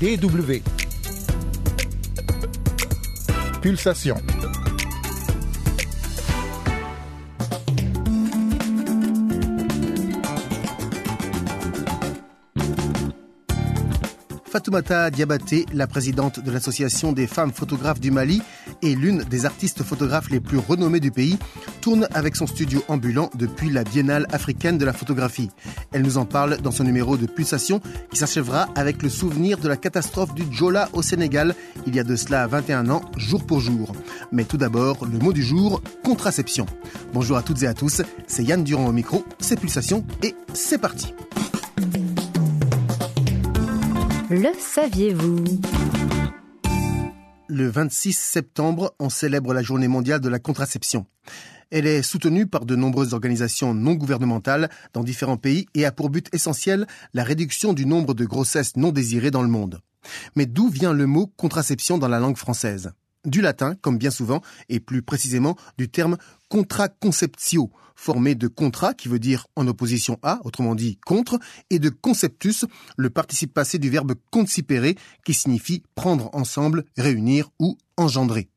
DW. Pulsation. Fatoumata Diabaté, la présidente de l'Association des femmes photographes du Mali et l'une des artistes photographes les plus renommées du pays, tourne avec son studio ambulant depuis la Biennale africaine de la photographie. Elle nous en parle dans son numéro de Pulsation qui s'achèvera avec le souvenir de la catastrophe du Djola au Sénégal il y a de cela 21 ans, jour pour jour. Mais tout d'abord, le mot du jour, contraception. Bonjour à toutes et à tous, c'est Yann Durand au micro, c'est Pulsation et c'est parti. Le saviez-vous? Le 26 septembre, on célèbre la journée mondiale de la contraception. Elle est soutenue par de nombreuses organisations non gouvernementales dans différents pays et a pour but essentiel la réduction du nombre de grossesses non désirées dans le monde. Mais d'où vient le mot contraception dans la langue française? Du latin, comme bien souvent, et plus précisément du terme contraconceptio, formé de contra, qui veut dire en opposition à, autrement dit contre, et de conceptus, le participe passé du verbe concipere, qui signifie prendre ensemble, réunir ou engendrer.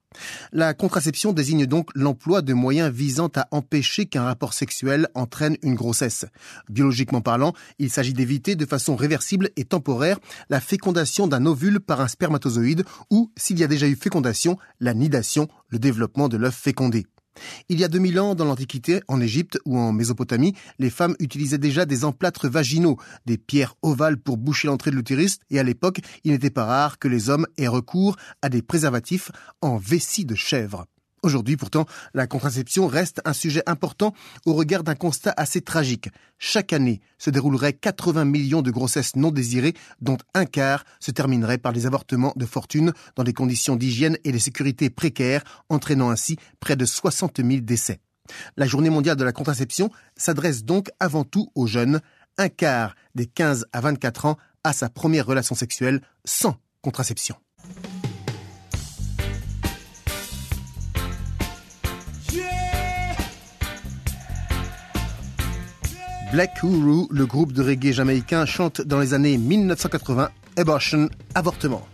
La contraception désigne donc l'emploi de moyens visant à empêcher qu'un rapport sexuel entraîne une grossesse. Biologiquement parlant, il s'agit d'éviter de façon réversible et temporaire la fécondation d'un ovule par un spermatozoïde ou, s'il y a déjà eu fécondation, la nidation, le développement de l'œuf fécondé. Il y a 2000 ans, dans l'Antiquité, en Égypte ou en Mésopotamie, les femmes utilisaient déjà des emplâtres vaginaux, des pierres ovales pour boucher l'entrée de l'utérus, et à l'époque, il n'était pas rare que les hommes aient recours à des préservatifs en vessie de chèvre. Aujourd'hui, pourtant, la contraception reste un sujet important au regard d'un constat assez tragique. Chaque année se dérouleraient 80 millions de grossesses non désirées, dont un quart se terminerait par des avortements de fortune dans des conditions d'hygiène et de sécurité précaires, entraînant ainsi près de 60 000 décès. La journée mondiale de la contraception s'adresse donc avant tout aux jeunes. Un quart des 15 à 24 ans a sa première relation sexuelle sans contraception. Black Uhuru, le groupe de reggae jamaïcain, chante dans les années 1980 Abortion, avortement.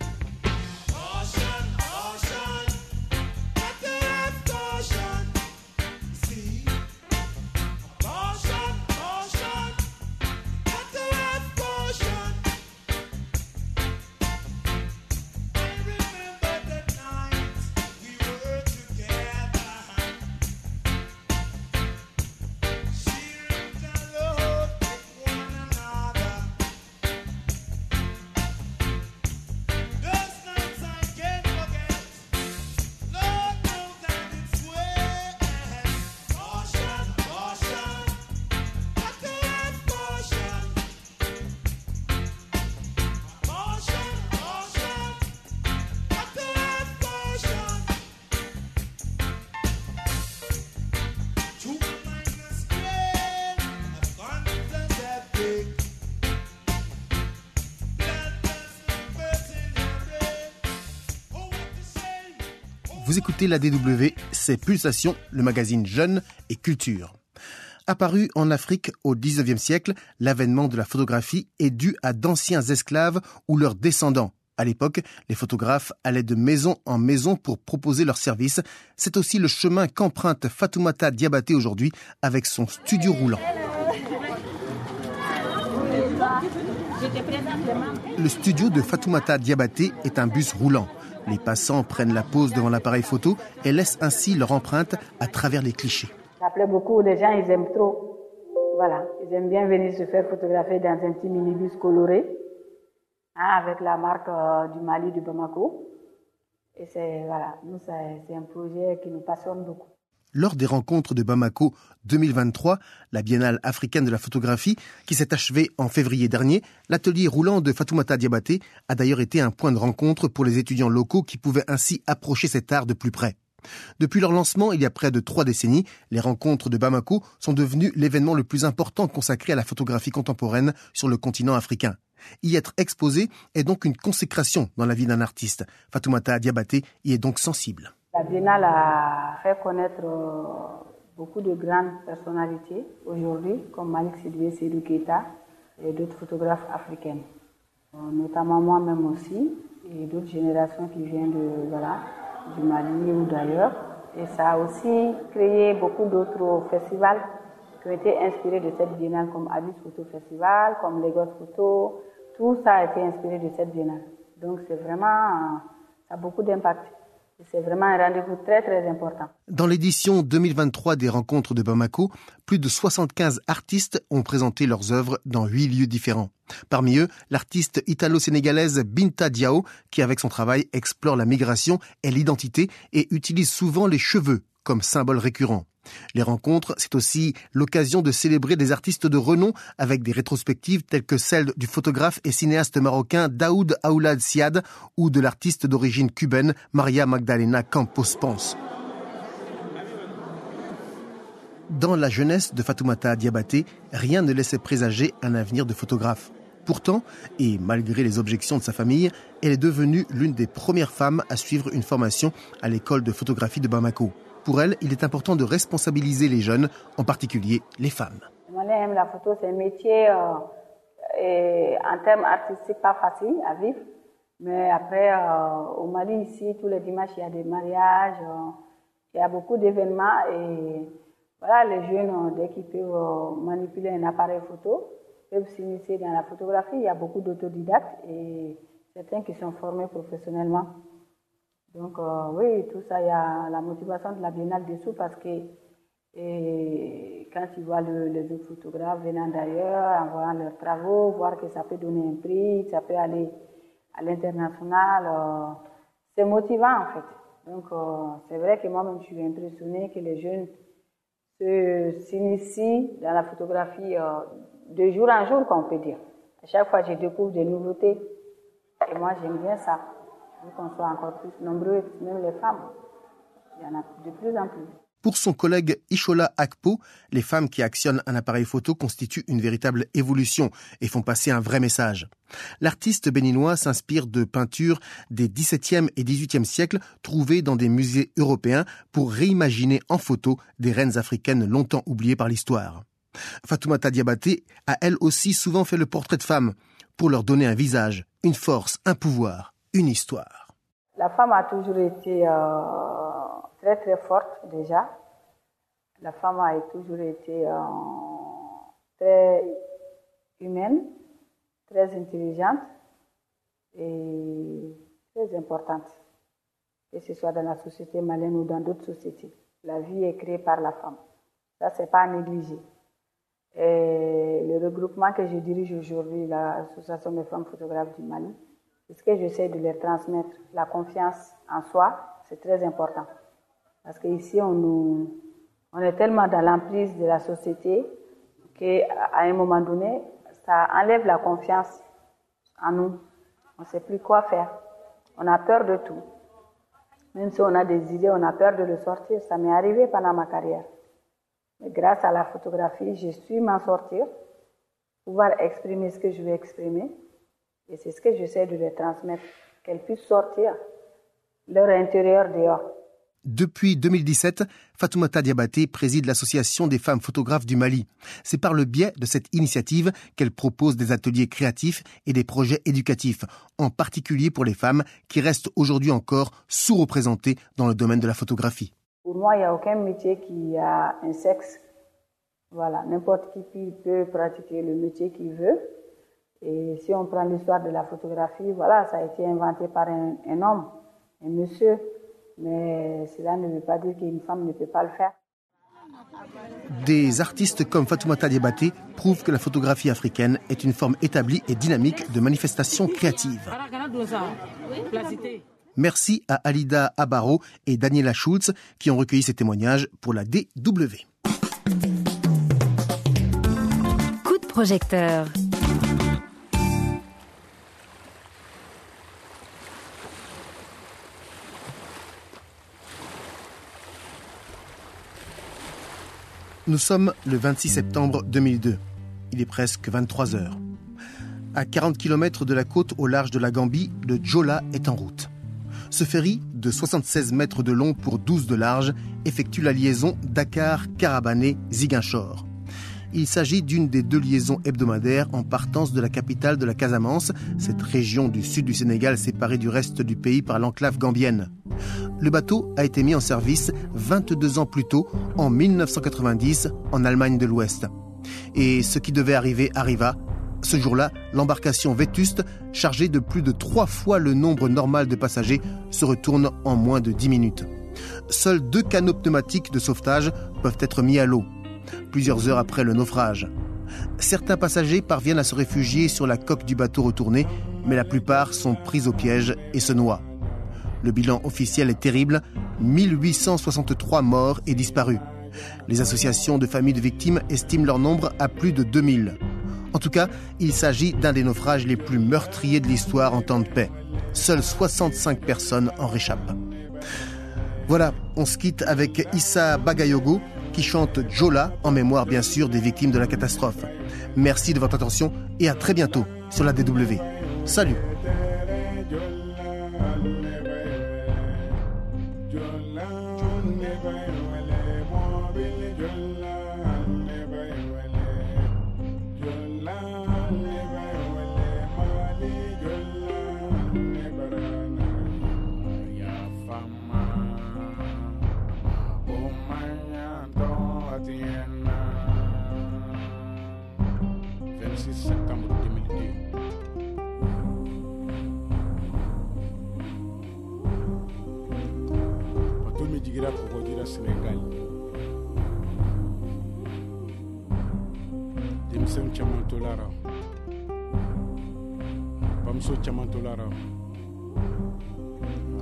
Vous écoutez la DW, c'est Pulsation, le magazine Jeune et Culture. Apparu en Afrique au XIXe siècle, l'avènement de la photographie est dû à d'anciens esclaves ou leurs descendants. À l'époque, les photographes allaient de maison en maison pour proposer leurs services. C'est aussi le chemin qu'emprunte Fatoumata Diabaté aujourd'hui avec son studio roulant. Le studio de Fatoumata Diabaté est un bus roulant. Les passants prennent la pose devant l'appareil photo et laissent ainsi leur empreinte à travers les clichés. Ça plaît beaucoup, les gens ils aiment trop. Voilà, ils aiment bien venir se faire photographier dans un petit minibus coloré hein, avec la marque euh, du Mali, du Bamako. Et c'est voilà, nous c'est un projet qui nous passionne beaucoup. Lors des rencontres de Bamako 2023, la Biennale africaine de la photographie, qui s'est achevée en février dernier, l'atelier roulant de Fatoumata Diabaté a d'ailleurs été un point de rencontre pour les étudiants locaux qui pouvaient ainsi approcher cet art de plus près. Depuis leur lancement il y a près de trois décennies, les rencontres de Bamako sont devenues l'événement le plus important consacré à la photographie contemporaine sur le continent africain. Y être exposé est donc une consécration dans la vie d'un artiste. Fatoumata Diabaté y est donc sensible. La Biennale a fait connaître euh, beaucoup de grandes personnalités aujourd'hui, comme Malik Sidibé Seydou Keita et d'autres photographes africains. notamment moi-même aussi, et d'autres générations qui viennent du Mali ou d'ailleurs. Et ça a aussi créé beaucoup d'autres festivals qui ont été inspirés de cette biennale, comme Addis Photo Festival, comme Lagos Photo. Tout ça a été inspiré de cette biennale. Donc c'est vraiment, ça a beaucoup d'impact. C'est vraiment un rendez-vous très très important. Dans l'édition 2023 des rencontres de Bamako, plus de 75 artistes ont présenté leurs œuvres dans huit lieux différents. Parmi eux, l'artiste italo-sénégalaise Binta Diao, qui avec son travail explore la migration et l'identité et utilise souvent les cheveux comme symbole récurrent. Les rencontres, c'est aussi l'occasion de célébrer des artistes de renom avec des rétrospectives telles que celle du photographe et cinéaste marocain Daoud Aoulad Siad ou de l'artiste d'origine cubaine Maria Magdalena Campos Ponce. Dans la jeunesse de Fatoumata Diabaté, rien ne laissait présager un avenir de photographe. Pourtant, et malgré les objections de sa famille, elle est devenue l'une des premières femmes à suivre une formation à l'école de photographie de Bamako. Pour elle, il est important de responsabiliser les jeunes, en particulier les femmes. La photo, c'est un métier euh, en termes artistiques pas facile à vivre. Mais après, euh, au Mali, ici, tous les dimanches, il y a des mariages, euh, il y a beaucoup d'événements. Et voilà, les jeunes, dès qu'ils peuvent manipuler un appareil photo, peuvent s'initier dans la photographie. Il y a beaucoup d'autodidactes et certains qui sont formés professionnellement. Donc euh, oui, tout ça, il y a la motivation de la biennale dessous parce que quand ils voient les autres photographes venant d'ailleurs, en voyant leurs travaux, voir que ça peut donner un prix, ça peut aller à l'international, euh, c'est motivant en fait. Donc euh, c'est vrai que moi-même je suis impressionnée que les jeunes s'initient dans la photographie de jour en jour, qu'on peut dire. À chaque fois, je découvre des nouveautés et moi j'aime bien ça Pour son collègue Ishola Akpo, les femmes qui actionnent un appareil photo constituent une véritable évolution et font passer un vrai message. L'artiste béninois s'inspire de peintures des XVIIe et XVIIIe siècles trouvées dans des musées européens pour réimaginer en photo des reines africaines longtemps oubliées par l'histoire. Fatoumata Diabaté a elle aussi souvent fait le portrait de femmes pour leur donner un visage, une force, un pouvoir histoire. La femme a toujours été euh, très très forte déjà. La femme a toujours été euh, très humaine, très intelligente et très importante, que ce soit dans la société malienne ou dans d'autres sociétés. La vie est créée par la femme. Ça, c'est pas à négliger. Et le regroupement que je dirige aujourd'hui, l'Association des femmes photographes du Mali, ce que j'essaie de leur transmettre, la confiance en soi, c'est très important. Parce qu'ici, on, on est tellement dans l'emprise de la société qu'à un moment donné, ça enlève la confiance en nous. On ne sait plus quoi faire. On a peur de tout. Même si on a des idées, on a peur de le sortir. Ça m'est arrivé pendant ma carrière. Mais grâce à la photographie, j'ai su m'en sortir, pouvoir exprimer ce que je veux exprimer et c'est ce que j'essaie de les transmettre, qu'elles puissent sortir leur intérieur dehors. Depuis 2017, Fatoumata Diabaté préside l'Association des femmes photographes du Mali. C'est par le biais de cette initiative qu'elle propose des ateliers créatifs et des projets éducatifs, en particulier pour les femmes qui restent aujourd'hui encore sous-représentées dans le domaine de la photographie. Pour moi, il n'y a aucun métier qui a un sexe. Voilà, n'importe qui peut pratiquer le métier qu'il veut. Et si on prend l'histoire de la photographie, voilà, ça a été inventé par un, homme, un monsieur, mais cela ne veut pas dire qu'une femme ne peut pas le faire. Des artistes comme Fatoumata Diabaté prouvent que la photographie africaine est une forme établie et dynamique de manifestation créative. Merci à Alida Abaro et Daniela Schulz qui ont recueilli ces témoignages pour la DW. Coup de projecteur. Nous sommes le 26 septembre 2002. Il est presque 23 heures. À 40 km de la côte au large de la Gambie, le Jola est en route. Ce ferry, de 76 mètres de long pour 12 de large, effectue la liaison Dakar-Karabané-Ziguinchor. Il s'agit d'une des deux liaisons hebdomadaires en partance de la capitale de la Casamance, cette région du sud du Sénégal séparée du reste du pays par l'enclave gambienne. Le bateau a été mis en service 22 ans plus tôt, en 1990, en Allemagne de l'Ouest. Et ce qui devait arriver arriva. Ce jour-là, l'embarcation vétuste, chargée de plus de trois fois le nombre normal de passagers, se retourne en moins de 10 minutes. Seuls deux canaux pneumatiques de sauvetage peuvent être mis à l'eau, plusieurs heures après le naufrage. Certains passagers parviennent à se réfugier sur la coque du bateau retourné, mais la plupart sont pris au piège et se noient. Le bilan officiel est terrible, 1863 morts et disparus. Les associations de familles de victimes estiment leur nombre à plus de 2000. En tout cas, il s'agit d'un des naufrages les plus meurtriers de l'histoire en temps de paix. Seules 65 personnes en réchappent. Voilà, on se quitte avec Issa Bagayogo qui chante Jola en mémoire bien sûr des victimes de la catastrophe. Merci de votre attention et à très bientôt sur la DW. Salut septembre 2002. bato min jigira kɔgɔjira senegal. Denmisɛn caman tolara bamuso caman tolara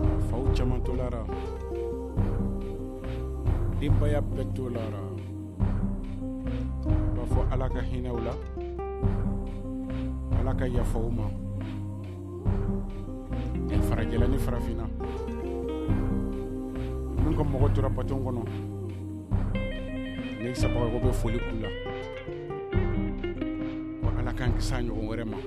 ah, faw caman tolara denbaya ala ka hinɛw la ala ka yafa o ma farajɛla ni farafina. Min ka mɔgɔ tora baton kɔnɔ ne sabagako bɛ foli k'u la ko ala k'an kisa ɲɔgɔn wɛrɛ ma